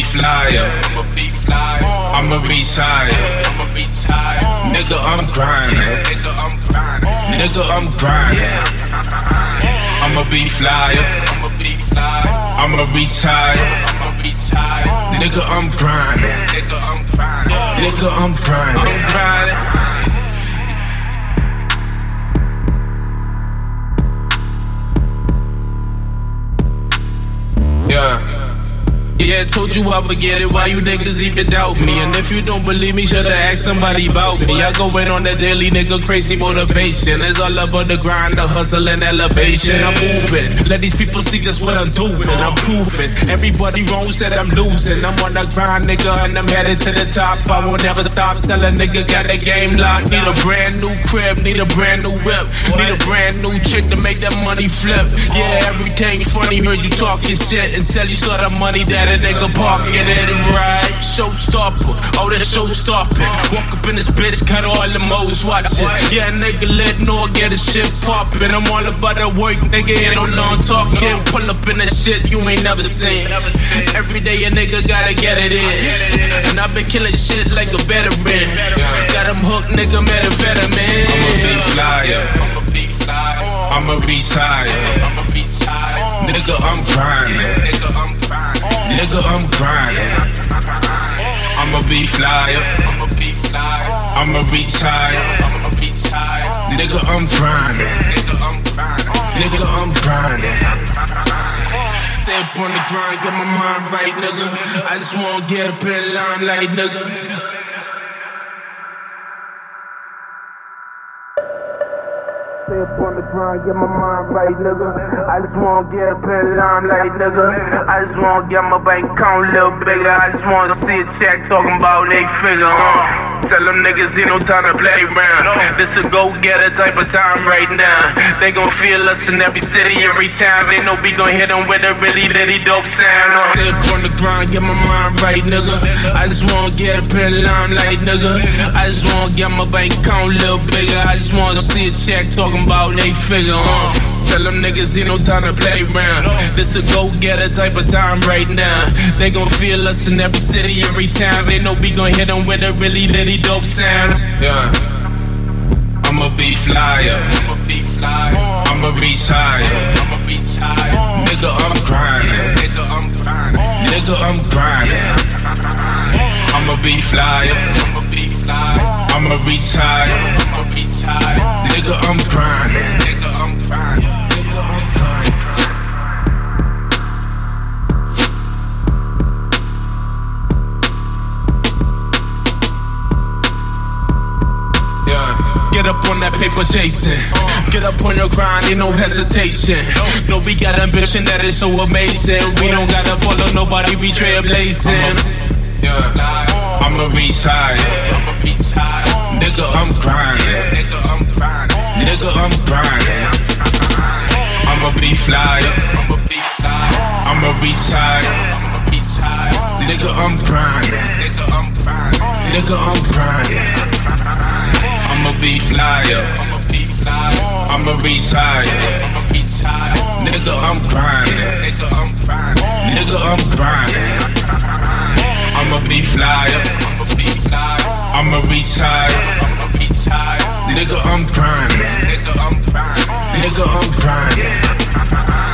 flyer. I'ma be flyer. I'ma retire. I'ma. Nigga, I'm grinding. Nigga, I'm grinding. Nigga, I'm grinding. I'ma be flyer. I'ma be retire. I'ma retire. Nigga, I'm grinding. Nigga, I'm grinding. Nigga, I'm grinding. Yeah, told you I would get it. Why you niggas even doubt me? And if you don't believe me, should've asked somebody about me. I go in on that daily nigga crazy motivation. It's all about the grind, the hustle, and elevation. I'm moving. Let these people see just what I'm doing. I'm proving. Everybody wrong said I'm losing. I'm on the grind, nigga, and I'm headed to the top. I will never stop. Tell a nigga got the game locked. Need a brand new crib, need a brand new whip, need a brand new chick to make that money flip. Yeah, everything funny. Heard you talking shit until you saw the money that a nigga pocket it right. Showstopper, oh that showstopping. Walk up in this bitch, got all the modes watching. Yeah, nigga, let no get a shit poppin'. I'm all about that work, nigga, ain't no long talking. Pull up in that shit you ain't never seen. Every day a nigga gotta get it in. And I've been killing shit like a veteran. Got him hooked, nigga, methamphetamine. I'ma flyer. I'ma be flyer. I'ma retire. I'ma retire. Nigga, I'm grinding. Nigga, I'm grinding. I'm grinding. I'ma be flyer. I'ma retire. Nigga, I'm grinding. Nigga, I'm grinding. Stay on the grind, get my mind right, nigga. I just wanna get up in line like nigga. Stay up on the grind, get my mind right, nigga. I just wanna get up in line like nigga. I just wanna get my bank account a little bigger. I just wanna see a check talking about eight figure, huh? Tell them niggas ain't no time to play around. This a go getter type of time right now. They gon' feel us in every city, every town. They know we gon' hit them with a really, really dope sound. Uh. Stay up on the grind, get my mind right, nigga. I just wanna get up in line like nigga. I just wanna get my bank account a little bigger. I just wanna see a check talking about eight figure, huh? Tell them niggas ain't no time to play around. This a go getter type of time right now. They gon' feel us in every city, every town. They know we gon' hit them with a really, really dope sound. Yeah. I'ma be flyer. I'ma be flyer. I'ma retire. I'ma retire. Nigga, I'm grinding. Nigga, I'm grinding. Nigga, I'm grinding. I'ma be flyer. I'ma be flyer. I'ma retire. I'ma retire. Nigga, I'm grinding. Nigga, I'm grinding. Nigga, I'm grinding. Get up on that paper chasing. Get up on your grind, ain't no hesitation. No, we got ambition that is so amazing. We don't gotta follow nobody, we trailblazing. I'ma retire. I'ma. Nigga, I'm grinding. Nigga, I'm grinding. Nigga, I'm grinding. I'ma be flyer. I'ma be. I'ma retire. I'ma retire. Nigga, I'm grinding. Nigga, I'm grinding. Nigga, I'm. I'ma be flyer. I'ma retire. Nigga, I'm grinding. Nigga, I'm grinding. Nigga, I'm. I'ma be flyer. I'ma flyer. I'ma retire. I'ma retire. Nigga, I'm grinding. Nigga, I'm grinding. Nigga, I'm grinding.